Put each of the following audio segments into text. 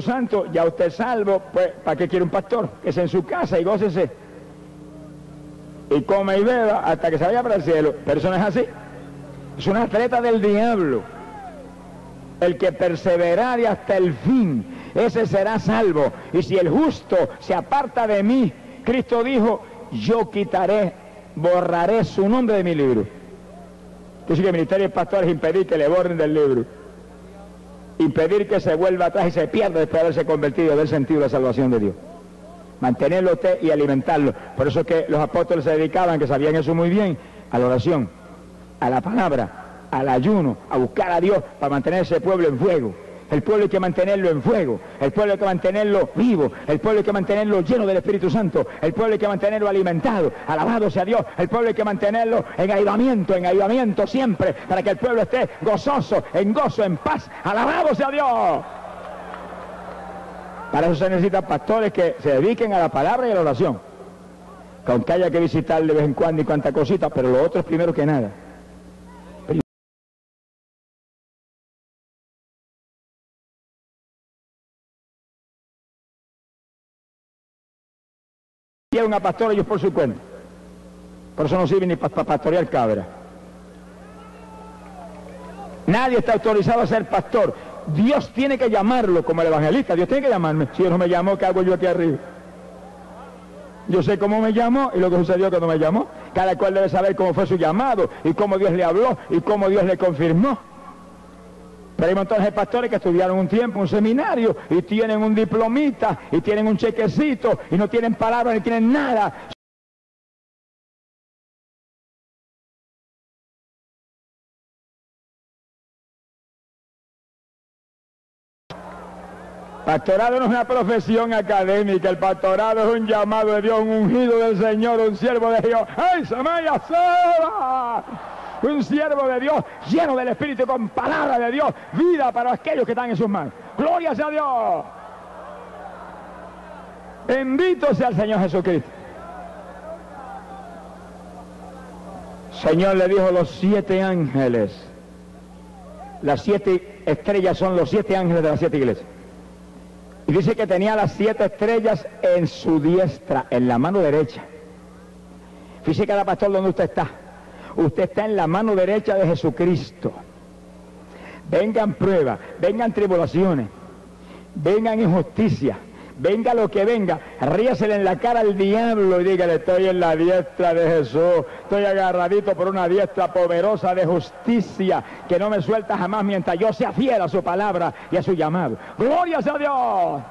Santo, ya usted es salvo, pues ¿para qué quiere un pastor? Que es en su casa y gócese. Y come y beba hasta que se vaya para el cielo. Pero eso no es así. Es una atleta del diablo. El que perseverare hasta el fin, ese será salvo. Y si el justo se aparta de mí, Cristo dijo, yo quitaré, borraré su nombre de mi libro. Dice que el ministerio de pastores impedir que le borren del libro. Impedir que se vuelva atrás y se pierda después de haberse convertido y haber sentido la salvación de Dios. Mantenerlo usted y alimentarlo. Por eso es que los apóstoles se dedicaban, que sabían eso muy bien, a la oración, a la palabra, al ayuno, a buscar a Dios para mantener ese pueblo en fuego. El pueblo hay que mantenerlo en fuego, el pueblo hay que mantenerlo vivo, el pueblo hay que mantenerlo lleno del Espíritu Santo, el pueblo hay que mantenerlo alimentado, alabado sea Dios, el pueblo hay que mantenerlo en ayudamiento, en ayudamiento siempre, para que el pueblo esté gozoso, en gozo, en paz, alabado sea Dios. Para eso se necesitan pastores que se dediquen a la palabra y a la oración. Aunque haya que visitar de vez en cuando y cuanta cosita, pero lo otro es primero que nada. Tiene una pastora ellos por su cuenta. Por eso no sirve ni para pastorear cabra. Nadie está autorizado a ser pastor. Dios tiene que llamarlo como el evangelista. Dios tiene que llamarme. Si Dios no me llamó, ¿qué hago yo aquí arriba? Yo sé cómo me llamó y lo que sucedió cuando me llamó. Cada cual debe saber cómo fue su llamado y cómo Dios le habló y cómo Dios le confirmó. Pero hay montones pastores que estudiaron un tiempo, un seminario, y tienen un diplomita, y tienen un chequecito, y no tienen palabras, ni tienen nada. Pastorado no es una profesión académica, el pastorado es un llamado de Dios, un ungido del Señor, un siervo de Dios. ¡Ay, se me Un siervo de Dios lleno del Espíritu con palabra de Dios, vida para aquellos que están en sus manos. Gloria sea Dios. Bendito sea el Señor Jesucristo. Señor le dijo los siete ángeles. Las siete estrellas son los siete ángeles de las siete iglesias. Y dice que tenía las siete estrellas en su diestra, en la mano derecha. Fíjese cada pastor donde usted está. Usted está en la mano derecha de Jesucristo. Vengan pruebas, vengan tribulaciones, vengan injusticias, venga lo que venga, ríasele en la cara al diablo y dígale, estoy en la diestra de Jesús, estoy agarradito por una diestra poderosa de justicia que no me suelta jamás mientras yo sea fiel a su palabra y a su llamado. Gloria sea Dios.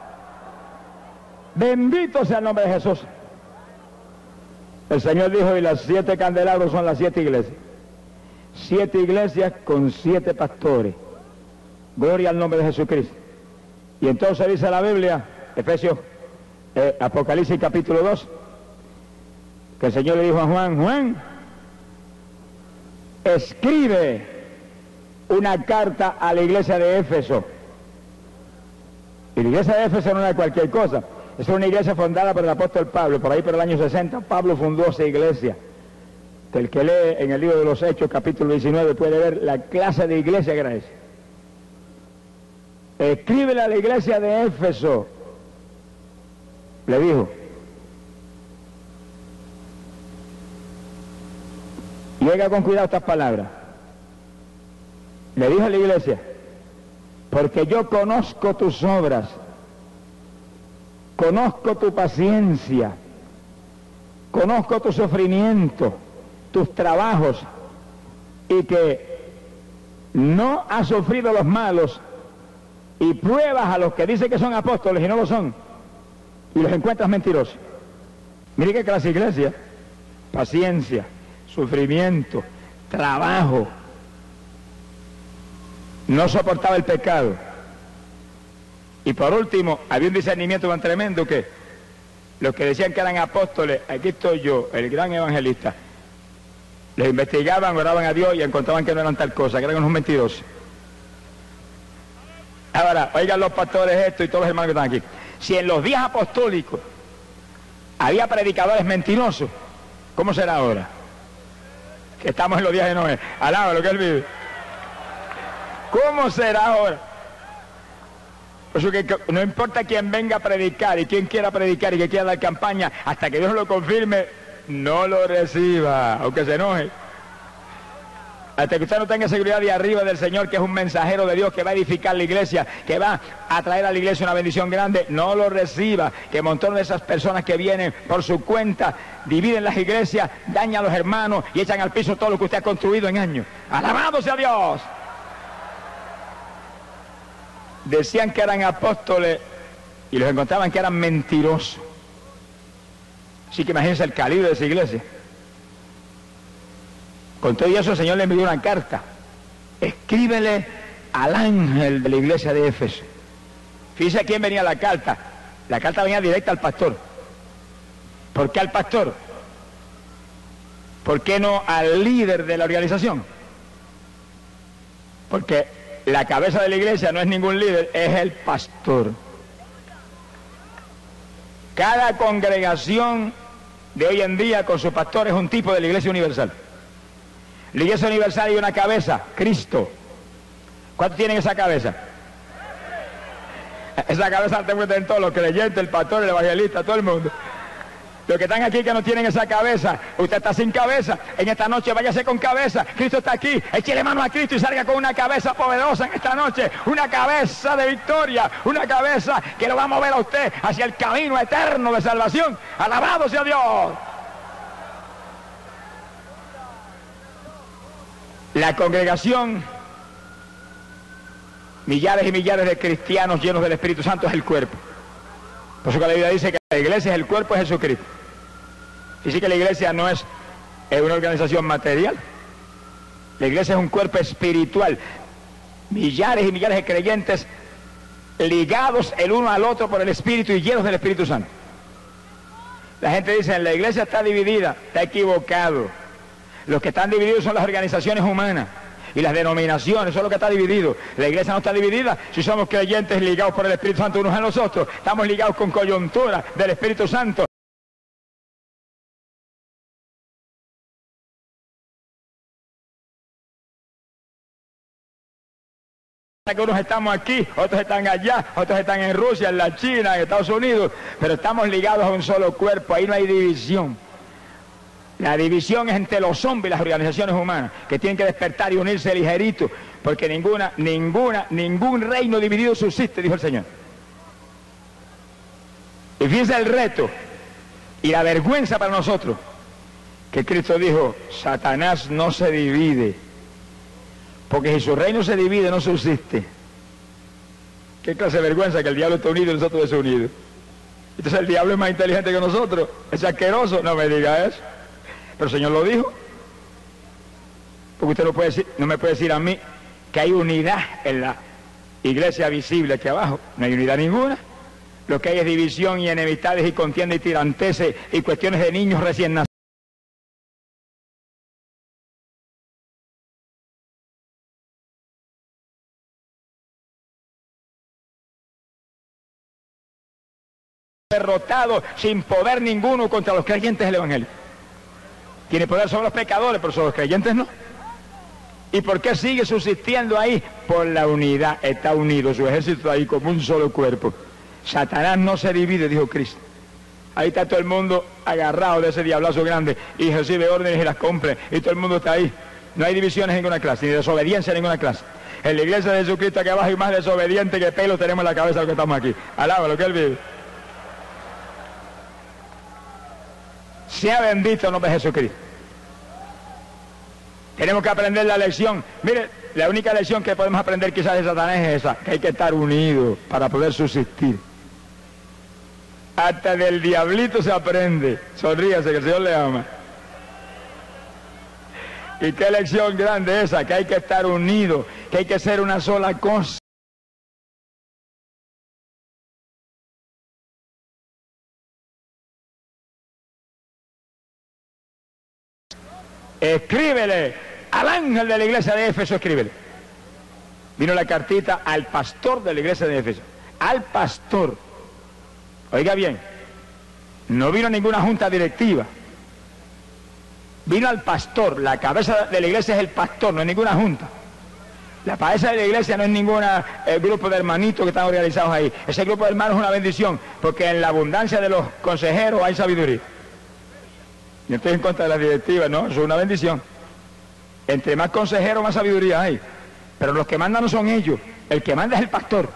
Bendito sea el nombre de Jesús. El Señor dijo, y las siete candelabros son las siete iglesias. Siete iglesias con siete pastores. Gloria al nombre de Jesucristo. Y entonces dice la Biblia, Efesios, eh, Apocalipsis capítulo 2, que el Señor le dijo a Juan, Juan, escribe una carta a la iglesia de Éfeso. Y la iglesia de Éfeso no era cualquier cosa, es una iglesia fundada por el apóstol Pablo, por ahí por el año 60, Pablo fundó esa iglesia. El que lee en el libro de los Hechos, capítulo 19, puede ver la clase de iglesia que era esa. Escríbele a la iglesia de Éfeso, le dijo, oiga con cuidado estas palabras, le dijo a la iglesia, porque yo conozco tus obras, conozco tu paciencia, conozco tu sufrimiento, tus trabajos, y que no has sufrido los malos y pruebas a los que dicen que son apóstoles y no lo son y los encuentras mentirosos. Mire qué clase iglesia. Paciencia, sufrimiento, trabajo. No soportaba el pecado. Y por último, había un discernimiento tan tremendo que los que decían que eran apóstoles, aquí estoy yo, el gran evangelista, les investigaban, oraban a Dios y encontraban que no eran tal cosa, que eran unos mentirosos. Ahora, oigan los pastores esto y todos los hermanos que están aquí. Si en los días apostólicos había predicadores mentirosos, ¿cómo será ahora? Que estamos en los días de Noé. Alaba lo que él vive. ¿Cómo será ahora? Por eso que no importa quién venga a predicar y quién quiera predicar y que quiera dar campaña, hasta que Dios lo confirme, no lo reciba, aunque se enoje. Hasta que usted no tenga seguridad de arriba del Señor, que es un mensajero de Dios, que va a edificar la iglesia, que va a traer a la iglesia una bendición grande, no lo reciba. Que montón de esas personas que vienen por su cuenta, dividen las iglesias, dañan a los hermanos y echan al piso todo lo que usted ha construido en años. Alabado sea Dios. Decían que eran apóstoles y los encontraban que eran mentirosos. Así que imagínense el calibre de esa iglesia. Con todo eso el Señor le envió una carta. Escríbele al ángel de la iglesia de Éfeso. Fíjese a quién venía la carta. La carta venía directa al pastor. ¿Por qué al pastor? ¿Por qué no al líder de la organización? Porque la cabeza de la iglesia no es ningún líder, es el pastor. Cada congregación de hoy en día con su pastor es un tipo de la iglesia universal. La iglesia universal hay una cabeza, Cristo. ¿Cuántos tienen esa cabeza? Esa cabeza te en todos los creyentes, el pastor, el evangelista, todo el mundo. Los que están aquí que no tienen esa cabeza, usted está sin cabeza. En esta noche váyase con cabeza. Cristo está aquí. Échele mano a Cristo y salga con una cabeza poderosa en esta noche. Una cabeza de victoria. Una cabeza que lo va a mover a usted hacia el camino eterno de salvación. Alabado sea Dios. La congregación, millares y millares de cristianos llenos del Espíritu Santo es el cuerpo. Por eso que la Biblia dice que la iglesia es el cuerpo de Jesucristo. Y sí que la iglesia no es, una organización material. La iglesia es un cuerpo espiritual. Millares y millares de creyentes ligados el uno al otro por el Espíritu y llenos del Espíritu Santo. La gente dice, la iglesia está dividida, está equivocado. Los que están divididos son las organizaciones humanas y las denominaciones, eso es lo que está dividido. La iglesia no está dividida si somos creyentes ligados por el Espíritu Santo unos a nosotros. Estamos ligados con coyuntura del Espíritu Santo. que unos estamos aquí, otros están allá, otros están en Rusia, en la China, en Estados Unidos, pero estamos ligados a un solo cuerpo, ahí no hay división. La división es entre los hombres y las organizaciones humanas, que tienen que despertar y unirse ligerito, porque ninguna, ninguna, ningún reino dividido subsiste, dijo el Señor. Y fíjense el reto y la vergüenza para nosotros, que Cristo dijo, Satanás no se divide, porque si su reino se divide no subsiste. ¿Qué clase de vergüenza que el diablo esté unido y nosotros desunidos? Entonces el diablo es más inteligente que nosotros, es asqueroso, no me diga eso. Pero el Señor lo dijo. Porque usted no, puede decir, no me puede decir a mí que hay unidad en la iglesia visible aquí abajo. No hay unidad ninguna. Lo que hay es división y enemistades y contienda y tiranteses y cuestiones de niños recién nacidos. derrotado sin poder ninguno contra los creyentes del Evangelio. Tiene poder sobre los pecadores, pero sobre los creyentes no. ¿Y por qué sigue subsistiendo ahí? Por la unidad. Está unido su ejército ahí como un solo cuerpo. Satanás no se divide, dijo Cristo. Ahí está todo el mundo agarrado de ese diablazo grande y recibe órdenes y las compra. Y todo el mundo está ahí. No hay divisiones en ninguna clase, ni desobediencia en ninguna clase. En la iglesia de Jesucristo aquí abajo hay más desobediente que pelo tenemos en la cabeza que estamos aquí. Alaba lo que él vive. Sea bendito el nombre de Jesucristo. Tenemos que aprender la lección. Mire, la única lección que podemos aprender quizás de Satanás es esa, que hay que estar unidos para poder subsistir. Hasta del diablito se aprende. Sonríase que el Señor le ama. Y qué lección grande esa, que hay que estar unidos, que hay que ser una sola cosa. Escríbele al ángel de la iglesia de Éfeso, escríbele. Vino la cartita al pastor de la iglesia de Éfeso. Al pastor. Oiga bien, no vino ninguna junta directiva. Vino al pastor. La cabeza de la iglesia es el pastor, no es ninguna junta. La paesa de la iglesia no es ningún grupo de hermanitos que están organizados ahí. Ese grupo de hermanos es una bendición, porque en la abundancia de los consejeros hay sabiduría. Yo estoy en contra de la directiva, no, eso es una bendición. Entre más consejeros, más sabiduría hay. Pero los que mandan no son ellos, el que manda es el pastor.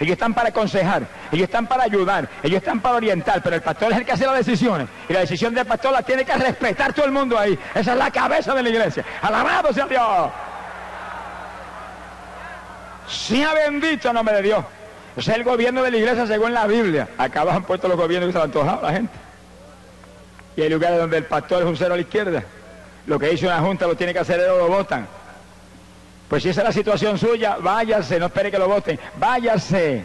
Ellos están para aconsejar, ellos están para ayudar, ellos están para orientar, pero el pastor es el que hace las decisiones. Y la decisión del pastor la tiene que respetar todo el mundo ahí. Esa es la cabeza de la iglesia. Alabado sea Dios. Sea bendito el nombre de Dios. Es el gobierno de la iglesia según la Biblia. Acá han puesto los gobiernos que se han antojado a la gente. Y hay lugares donde el pastor es un cero a la izquierda. Lo que dice una junta lo tiene que hacer él lo votan. Pues si esa es la situación suya, váyase, no espere que lo voten, váyase.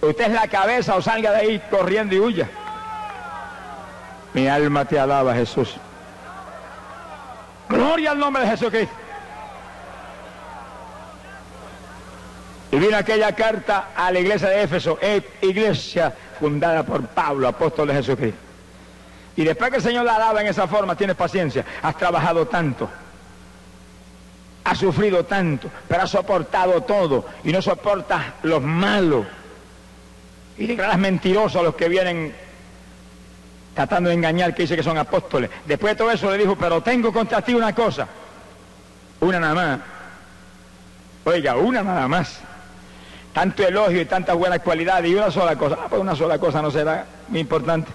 Usted es la cabeza o salga de ahí corriendo y huya. Mi alma te alaba, Jesús. Gloria al nombre de Jesucristo. Vino aquella carta a la iglesia de Éfeso, eh, iglesia fundada por Pablo, apóstol de Jesucristo. Y después que el Señor la alaba en esa forma, tienes paciencia, has trabajado tanto, has sufrido tanto, pero has soportado todo y no soportas los malos. Y declaras mentirosos a los que vienen tratando de engañar, que dice que son apóstoles. Después de todo eso le dijo, pero tengo contra ti una cosa, una nada más. Oiga, una nada más tanto elogio y tantas buenas cualidades y una sola cosa. Ah, pues una sola cosa no será muy importante.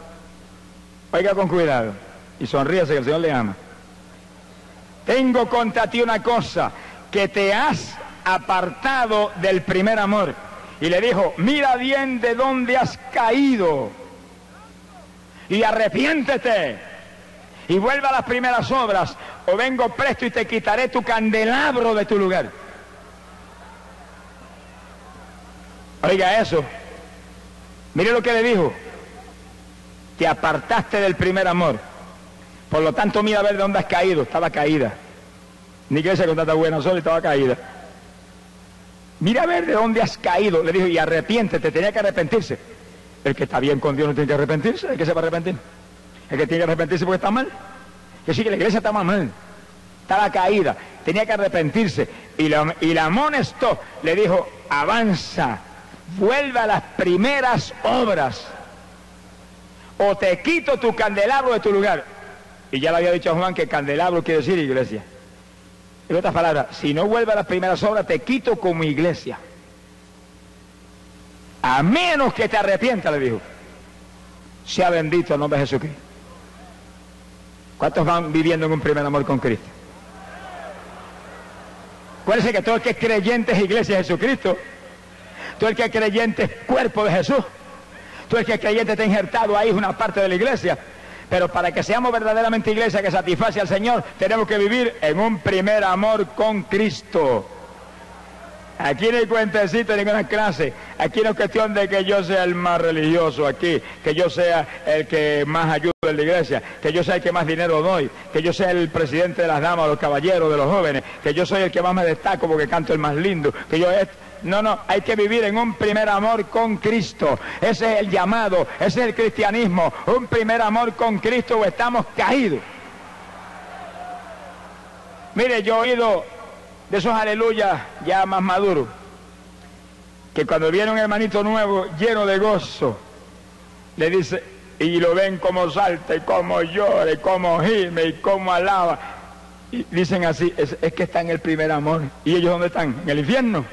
Oiga con cuidado y sonríase que el Señor le ama. Tengo contra ti una cosa, que te has apartado del primer amor. Y le dijo, mira bien de dónde has caído y arrepiéntete y vuelve a las primeras obras o vengo presto y te quitaré tu candelabro de tu lugar. Oiga eso. Mire lo que le dijo. Te apartaste del primer amor. Por lo tanto, mira a ver de dónde has caído. Estaba caída. Ni que se con buena sol estaba caída. Mira a ver de dónde has caído. Le dijo, y arrepiéntete, tenía que arrepentirse. El que está bien con Dios no tiene que arrepentirse. El que se va a arrepentir. El que tiene que arrepentirse porque está mal. Que sí, que la iglesia está mal. Estaba caída. Tenía que arrepentirse. Y la, y la amonestó. Le dijo, avanza vuelve a las primeras obras. O te quito tu candelabro de tu lugar. Y ya le había dicho a Juan que candelabro quiere decir iglesia. En otras palabras, si no vuelve a las primeras obras, te quito como iglesia. A menos que te arrepienta, le dijo. Sea bendito el nombre de Jesucristo. ¿Cuántos van viviendo en un primer amor con Cristo? Acuérdense que todo el que es creyente es iglesia de Jesucristo. Tú el que es creyente cuerpo de Jesús. Tú el que es creyente está injertado ahí, es una parte de la iglesia. Pero para que seamos verdaderamente iglesia que satisface al Señor, tenemos que vivir en un primer amor con Cristo. Aquí no hay cuentecito en ninguna clase. Aquí no es cuestión de que yo sea el más religioso aquí, que yo sea el que más ayuda en la iglesia, que yo sea el que más dinero doy, que yo sea el presidente de las damas, los caballeros, de los jóvenes, que yo soy el que más me destaco porque canto el más lindo, que yo es no, no, hay que vivir en un primer amor con Cristo. Ese es el llamado, ese es el cristianismo. Un primer amor con Cristo o estamos caídos. Mire, yo he oído de esos aleluyas ya más maduros, que cuando viene un hermanito nuevo lleno de gozo, le dice, y lo ven como salta y como llora y como gime y como alaba. Y dicen así, es, es que está en el primer amor. ¿Y ellos dónde están? ¿En el infierno?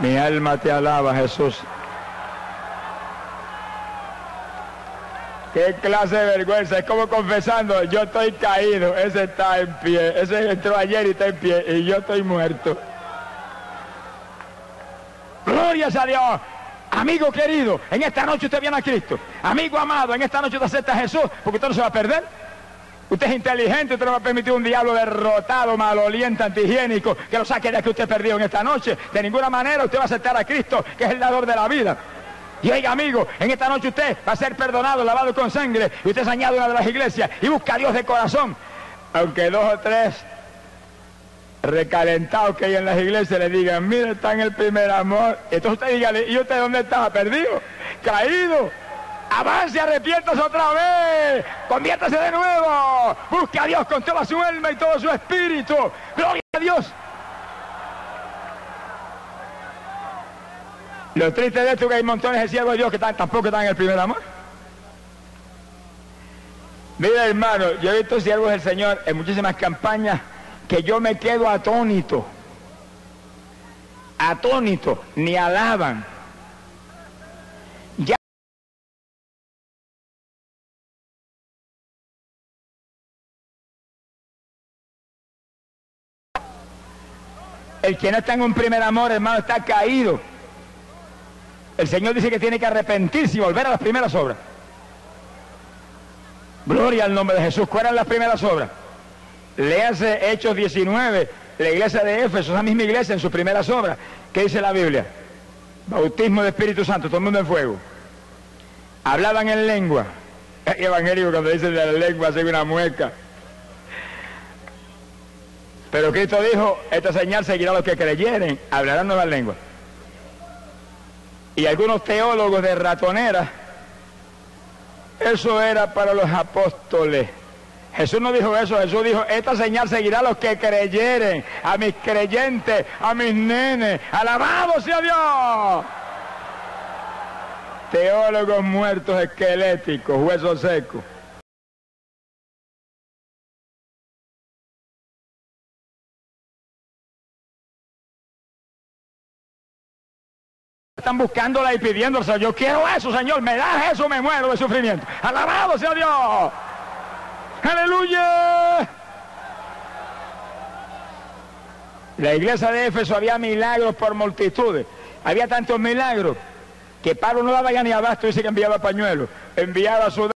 Mi alma te alaba, Jesús. Qué clase de vergüenza, es como confesando, yo estoy caído, ese está en pie, ese entró ayer y está en pie, y yo estoy muerto. Gloria a Dios. Amigo querido, en esta noche usted viene a Cristo. Amigo amado, en esta noche usted acepta a Jesús, porque usted no se va a perder. Usted es inteligente, usted no va a permitir un diablo derrotado, maloliente, antihigiénico, que lo saque de que usted perdió en esta noche. De ninguna manera usted va a aceptar a Cristo, que es el dador de la vida. Y oiga, amigo, en esta noche usted va a ser perdonado, lavado con sangre, y usted es añade una de las iglesias y busca a Dios de corazón. Aunque dos o tres recalentados que hay en las iglesias le digan, mire, está en el primer amor. Entonces usted dígale, ¿y usted dónde estaba? Perdido, caído. Avance, arrepiéntase otra vez. Conviértase de nuevo. Busque a Dios con toda su alma y todo su espíritu. Gloria a Dios. Lo triste de esto es que hay montones de siervos de Dios que tampoco están en el primer amor. Mira hermano, yo he visto siervos del Señor en muchísimas campañas que yo me quedo atónito. Atónito, ni alaban. El que no está en un primer amor, hermano, está caído. El Señor dice que tiene que arrepentirse y volver a las primeras obras. Gloria al nombre de Jesús. ¿Cuáles eran las primeras obras? Léase Hechos 19, la iglesia de Éfeso, esa misma iglesia en sus primeras obras. ¿Qué dice la Biblia? Bautismo de Espíritu Santo, todo el mundo en fuego. Hablaban en lengua. El evangélico cuando dice de la lengua hace una mueca. Pero Cristo dijo, esta señal seguirá a los que creyeren, hablarán nuevas lenguas. Y algunos teólogos de ratonera, eso era para los apóstoles. Jesús no dijo eso, Jesús dijo, esta señal seguirá a los que creyeren, a mis creyentes, a mis nenes. Alabado sea Dios. Teólogos muertos esqueléticos, huesos secos. Están buscándola y pidiéndose, yo quiero eso, Señor, me das eso, me muero de sufrimiento. Alabado sea Dios. Aleluya. La iglesia de Éfeso había milagros por multitudes. Había tantos milagros que Pablo no daba ya ni abasto, dice que enviaba pañuelos, enviaba su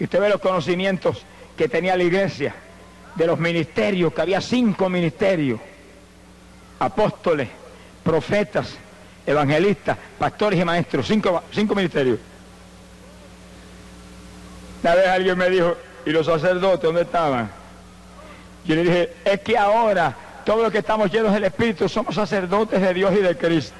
Y usted ve los conocimientos que tenía la iglesia, de los ministerios, que había cinco ministerios, apóstoles, profetas, evangelistas, pastores y maestros, cinco, cinco ministerios. Una vez alguien me dijo, ¿y los sacerdotes dónde estaban? Yo le dije, es que ahora todos los que estamos llenos del Espíritu somos sacerdotes de Dios y de Cristo.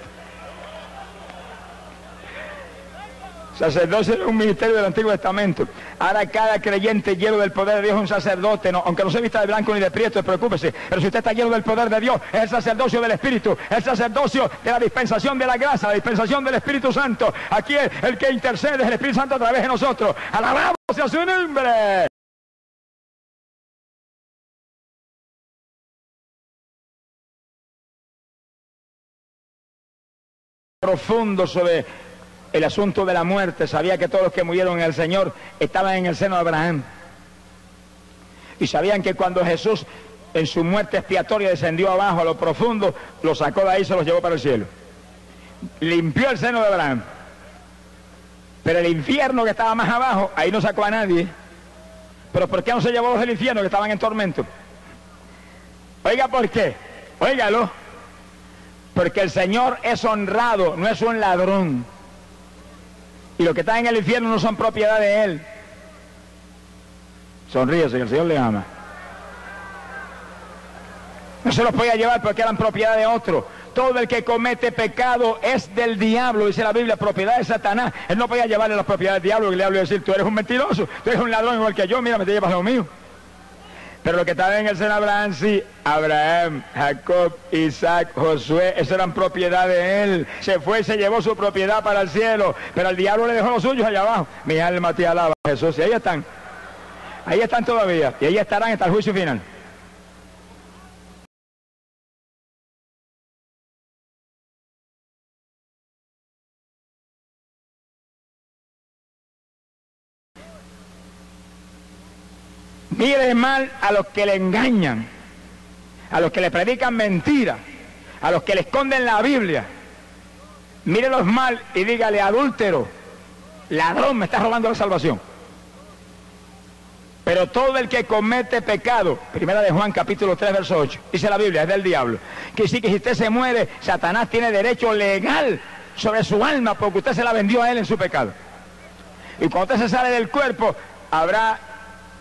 Sacerdocio era un ministerio del Antiguo Testamento. Ahora cada creyente lleno del poder de Dios es un sacerdote, aunque no se vista de blanco ni de prieto, preocúpese. Pero si usted está lleno del poder de Dios, es el sacerdocio del Espíritu, el sacerdocio de la dispensación de la gracia, la dispensación del Espíritu Santo. Aquí es el que intercede es el Espíritu Santo a través de nosotros. Alabamos a su nombre. profundo sobre el asunto de la muerte, sabía que todos los que murieron en el Señor estaban en el seno de Abraham. Y sabían que cuando Jesús en su muerte expiatoria descendió abajo a lo profundo, lo sacó de ahí y se los llevó para el cielo. Limpió el seno de Abraham. Pero el infierno que estaba más abajo, ahí no sacó a nadie. Pero ¿por qué no se llevó los del infierno que estaban en tormento? Oiga, ¿por qué? Óigalo. Porque el Señor es honrado, no es un ladrón. Y los que están en el infierno no son propiedad de Él. Sonríese, que el Señor le ama. No se los podía llevar porque eran propiedad de otro. Todo el que comete pecado es del diablo, dice la Biblia, propiedad de Satanás. Él no podía llevarle las propiedades del diablo le diablo decir, tú eres un mentiroso, tú eres un ladrón igual que yo, mira, me te llevas lo mío. Pero lo que estaba en el seno Abraham, sí, Abraham, Jacob, Isaac, Josué, eso eran propiedad de él. Se fue y se llevó su propiedad para el cielo, pero el diablo le dejó los suyos allá abajo. Mi alma te alaba, Jesús, y ahí están. Ahí están todavía, y ahí estarán hasta el juicio final. Mire mal a los que le engañan, a los que le predican mentiras, a los que le esconden la Biblia. Mírelos mal y dígale, adúltero, ladrón, me está robando la salvación. Pero todo el que comete pecado, primera de Juan capítulo 3, verso 8, dice la Biblia, es del diablo. Que sí que si usted se muere, Satanás tiene derecho legal sobre su alma porque usted se la vendió a él en su pecado. Y cuando usted se sale del cuerpo, habrá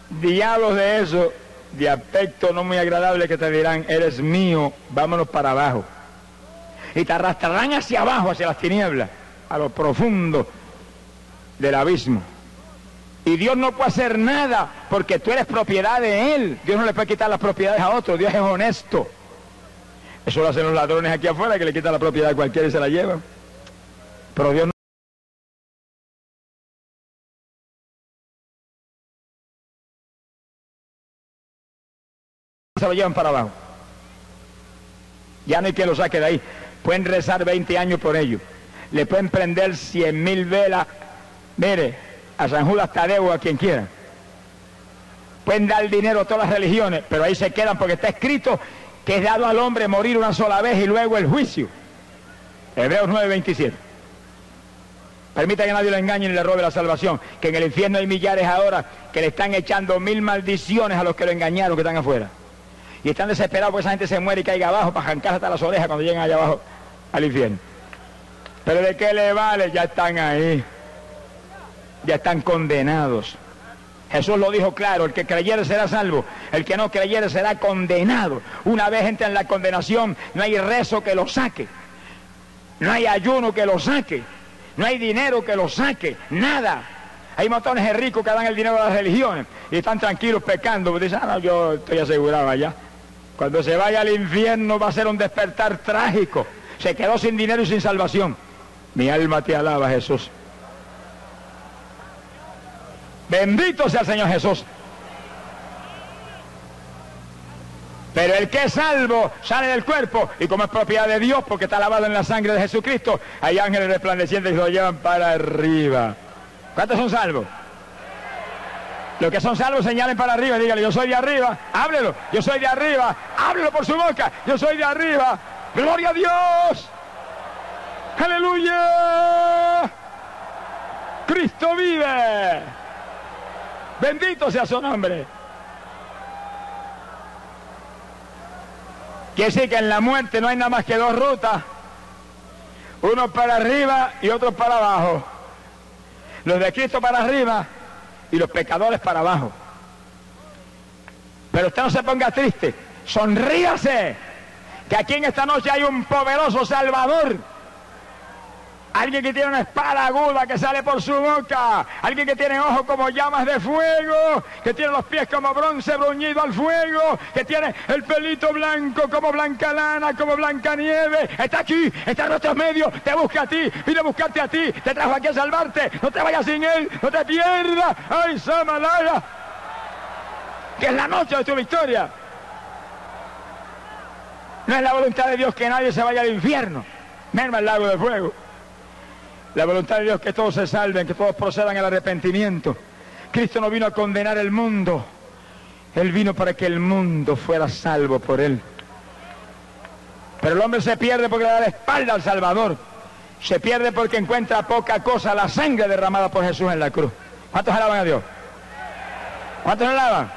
diablos de eso de aspecto no muy agradable que te dirán, eres mío, vámonos para abajo. Y te arrastrarán hacia abajo, hacia las tinieblas, a lo profundo del abismo. Y Dios no puede hacer nada porque tú eres propiedad de Él. Dios no le puede quitar las propiedades a otro. Dios es honesto. Eso lo hacen los ladrones aquí afuera que le quitan la propiedad a cualquiera y se la llevan. Pero Dios no. Se lo llevan para abajo. Ya no hay quien lo saque de ahí. Pueden rezar 20 años por ello. Le pueden prender 100 mil velas. Mire, a San Judas Tadeo, a quien quiera. Pueden dar dinero a todas las religiones, pero ahí se quedan porque está escrito que es dado al hombre morir una sola vez y luego el juicio. Hebreos 9:27. Permita que nadie lo engañe ni le robe la salvación. Que en el infierno hay millares ahora que le están echando mil maldiciones a los que lo engañaron que están afuera. Y están desesperados porque esa gente se muere y caiga abajo para arrancar hasta las orejas cuando lleguen allá abajo al infierno. Pero de qué le vale, ya están ahí. Ya están condenados. Jesús lo dijo claro, el que creyere será salvo, el que no creyere será condenado. Una vez entra en la condenación, no hay rezo que lo saque, no hay ayuno que lo saque, no hay dinero que lo saque, nada. Hay montones de ricos que dan el dinero a las religiones y están tranquilos pecando, dicen, ah, no, yo estoy asegurado allá. Cuando se vaya al infierno va a ser un despertar trágico. Se quedó sin dinero y sin salvación. Mi alma te alaba, Jesús. Bendito sea el Señor Jesús. Pero el que es salvo sale del cuerpo y como es propiedad de Dios porque está lavado en la sangre de Jesucristo, hay ángeles resplandecientes y lo llevan para arriba. ¿Cuántos son salvos? Los que son salvos señalen para arriba, dígale, yo soy de arriba, háblelo, yo soy de arriba, háblelo por su boca, yo soy de arriba, gloria a Dios, aleluya, Cristo vive, bendito sea su nombre. Quiere decir que en la muerte no hay nada más que dos rutas, uno para arriba y otro para abajo. Los de Cristo para arriba y los pecadores para abajo. Pero usted no se ponga triste, sonríase, que aquí en esta noche hay un poderoso Salvador. Alguien que tiene una espada aguda que sale por su boca. Alguien que tiene ojos como llamas de fuego. Que tiene los pies como bronce bruñido al fuego. Que tiene el pelito blanco como blanca lana, como blanca nieve. Está aquí, está en nuestros medios. Te busca a ti, vino a buscarte a ti. Te trajo aquí a salvarte. No te vayas sin él, no te pierdas. ¡Ay, Samalaya! Que es la noche de tu victoria. No es la voluntad de Dios que nadie se vaya al infierno. Merma el lago de fuego. La voluntad de Dios es que todos se salven, que todos procedan al arrepentimiento. Cristo no vino a condenar el mundo. Él vino para que el mundo fuera salvo por él. Pero el hombre se pierde porque le da la espalda al Salvador. Se pierde porque encuentra poca cosa, la sangre derramada por Jesús en la cruz. ¿Cuántos alaban a Dios? ¿Cuántos alaban?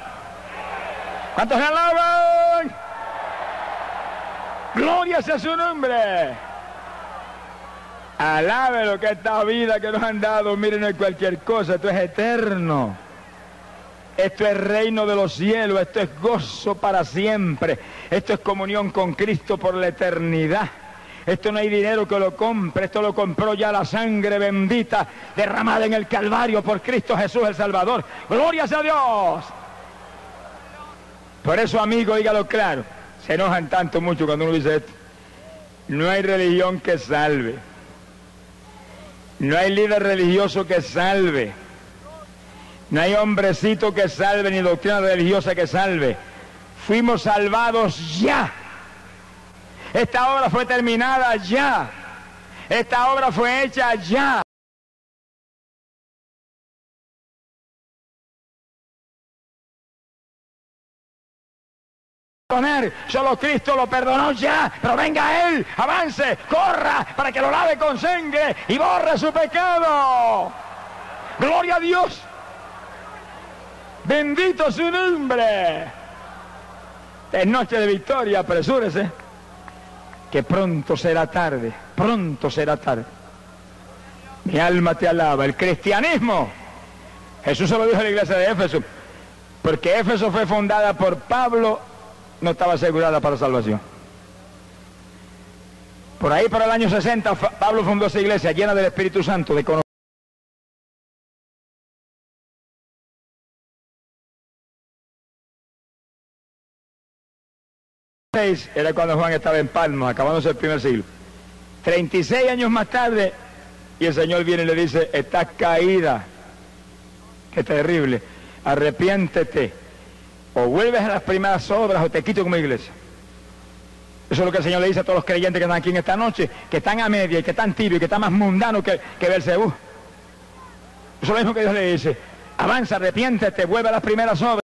¿Cuántos alaban? Gloria sea su nombre. Alabe lo que esta vida que nos han dado, miren, no es cualquier cosa, esto es eterno. Esto es reino de los cielos, esto es gozo para siempre, esto es comunión con Cristo por la eternidad. Esto no hay dinero que lo compre, esto lo compró ya la sangre bendita derramada en el Calvario por Cristo Jesús el Salvador. Gloria a Dios. Por eso, amigo, dígalo claro, se enojan tanto mucho cuando uno dice esto. No hay religión que salve. No hay líder religioso que salve. No hay hombrecito que salve ni doctrina religiosa que salve. Fuimos salvados ya. Esta obra fue terminada ya. Esta obra fue hecha ya. Solo Cristo lo perdonó ya, pero venga Él, avance, corra para que lo lave con sangre y borre su pecado. Gloria a Dios. Bendito su nombre. Es noche de victoria, apresúrese. Que pronto será tarde, pronto será tarde. Mi alma te alaba. El cristianismo, Jesús se lo dijo a la iglesia de Éfeso, Porque Éfeso fue fundada por Pablo, no estaba asegurada para salvación. Por ahí, por el año 60, Pablo fundó esa iglesia llena del Espíritu Santo, de era cuando Juan estaba en Palma, acabándose el primer siglo. 36 años más tarde, y el Señor viene y le dice, estás caída. Qué terrible. Arrepiéntete. O vuelves a las primeras obras o te quito como iglesia. Eso es lo que el Señor le dice a todos los creyentes que están aquí en esta noche, que están a media y que están tibios y que están más mundanos que, que Belcebú. Eso es lo mismo que Dios le dice. Avanza, arrepiéntete, vuelve a las primeras obras.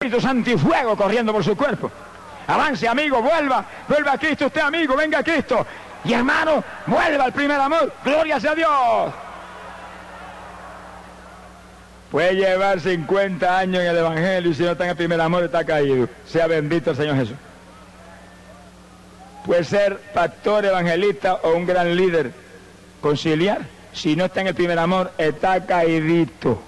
Espíritu Santo y fuego corriendo por su cuerpo. Avance, amigo, vuelva, vuelva a Cristo, usted amigo, venga a Cristo. Y hermano, vuelva al primer amor. Gloria sea Dios. Puede llevar 50 años en el Evangelio y si no está en el primer amor está caído. Sea bendito el Señor Jesús. Puede ser pastor, evangelista o un gran líder conciliar. Si no está en el primer amor, está caídito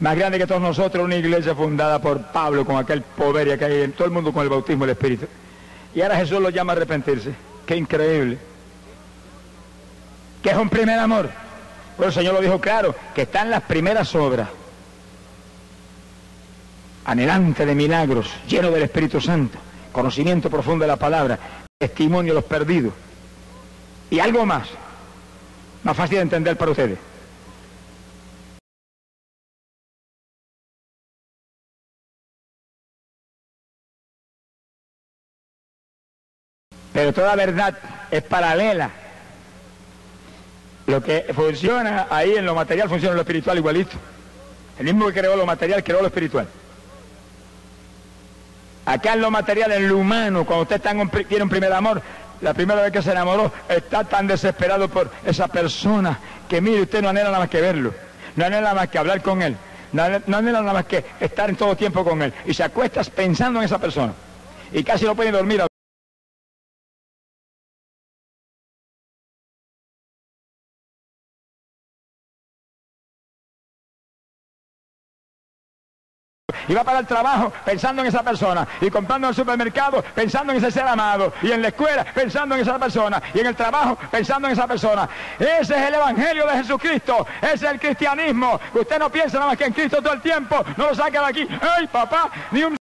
más grande que todos nosotros, una iglesia fundada por Pablo con aquel poder hay en todo el mundo con el bautismo del Espíritu. Y ahora Jesús lo llama a arrepentirse. Qué increíble. Que es un primer amor. Bueno, el Señor lo dijo claro, que están las primeras obras. Anhelante de milagros, lleno del Espíritu Santo, conocimiento profundo de la palabra, testimonio de los perdidos. Y algo más, más fácil de entender para ustedes. Pero toda verdad es paralela. Lo que funciona ahí en lo material funciona en lo espiritual igualito. El mismo que creó lo material creó lo espiritual. Acá en lo material, en lo humano, cuando usted tiene un primer amor, la primera vez que se enamoró, está tan desesperado por esa persona que mire, usted no anhela nada más que verlo, no anhela nada más que hablar con él, no anhela nada más que estar en todo tiempo con él. Y se acuesta pensando en esa persona. Y casi no puede dormir. Y va para el trabajo pensando en esa persona, y comprando en el supermercado pensando en ese ser amado, y en la escuela pensando en esa persona, y en el trabajo pensando en esa persona. Ese es el Evangelio de Jesucristo, ese es el cristianismo. Usted no piensa nada más que en Cristo todo el tiempo, no lo saca de aquí. ¡Ay, papá! Ni un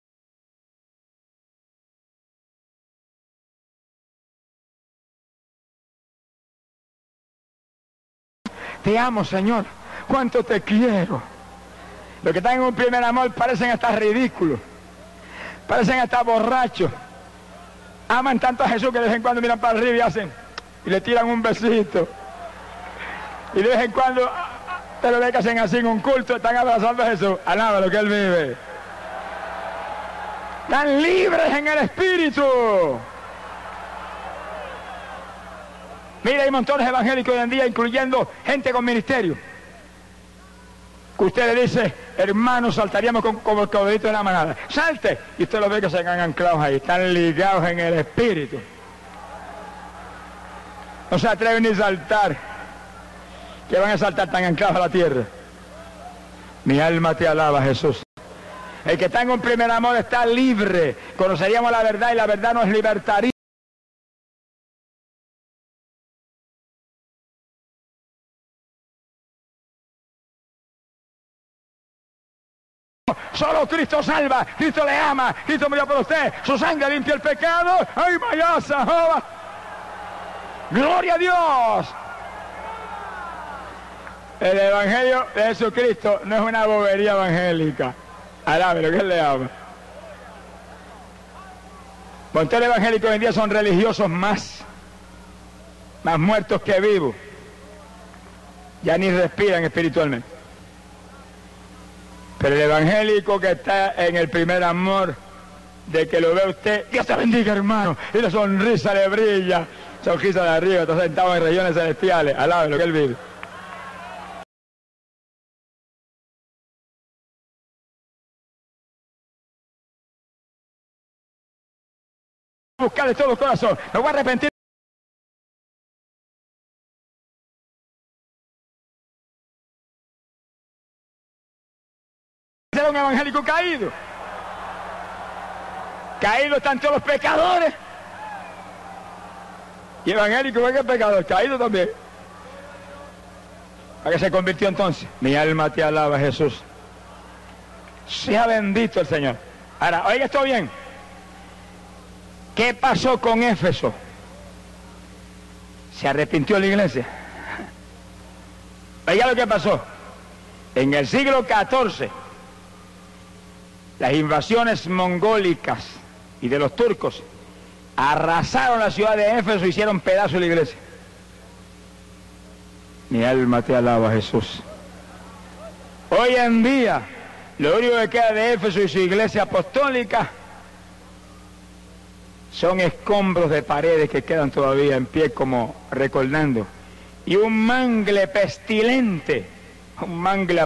Te amo, Señor. Cuánto te quiero. Los que están en un primer amor parecen estar ridículos, parecen estar borrachos. Aman tanto a Jesús que de vez en cuando miran para arriba y hacen, y le tiran un besito. Y de vez en cuando, te lo ve que hacen así en un culto, están abrazando a Jesús. Alaba lo que Él vive. Están libres en el Espíritu. Mira, hay montones evangélicos hoy en día, incluyendo gente con ministerio usted le dice, hermanos, saltaríamos como el caballito de la manada. Salte. Y usted lo ve que se quedan anclados ahí, están ligados en el espíritu. No se atreven ni a saltar. Que van a saltar tan anclados a la tierra. Mi alma te alaba, Jesús. El que está en un primer amor está libre. Conoceríamos la verdad y la verdad nos libertaría. Solo Cristo salva, Cristo le ama, Cristo murió por usted, su sangre limpia el pecado. ¡Ay, mayasa! ¡Gloria a Dios! El Evangelio de Jesucristo no es una bobería evangélica. Alabe lo que él le ama. el evangélico hoy en día son religiosos más, más muertos que vivos. Ya ni respiran espiritualmente. Pero el evangélico que está en el primer amor, de que lo ve usted, Dios te bendiga hermano, y la sonrisa le brilla, sonrisa de arriba, está sentado en regiones celestiales, al de lo que él vive. Buscar de todo corazón, me voy a arrepentir. Evangélico caído. Caídos están todos los pecadores. Y evangélico, ¿qué pecador? Caído también. ¿A qué se convirtió entonces? Mi alma te alaba, Jesús. Sea bendito el Señor. Ahora, oiga esto bien. ¿Qué pasó con Éfeso? ¿Se arrepintió la iglesia? Oiga lo que pasó. En el siglo XIV, las invasiones mongólicas y de los turcos arrasaron la ciudad de Éfeso y hicieron pedazo de la iglesia. Mi alma te alaba, Jesús. Hoy en día, lo único que queda de Éfeso y su iglesia apostólica son escombros de paredes que quedan todavía en pie como recordando. Y un mangle pestilente, un mangle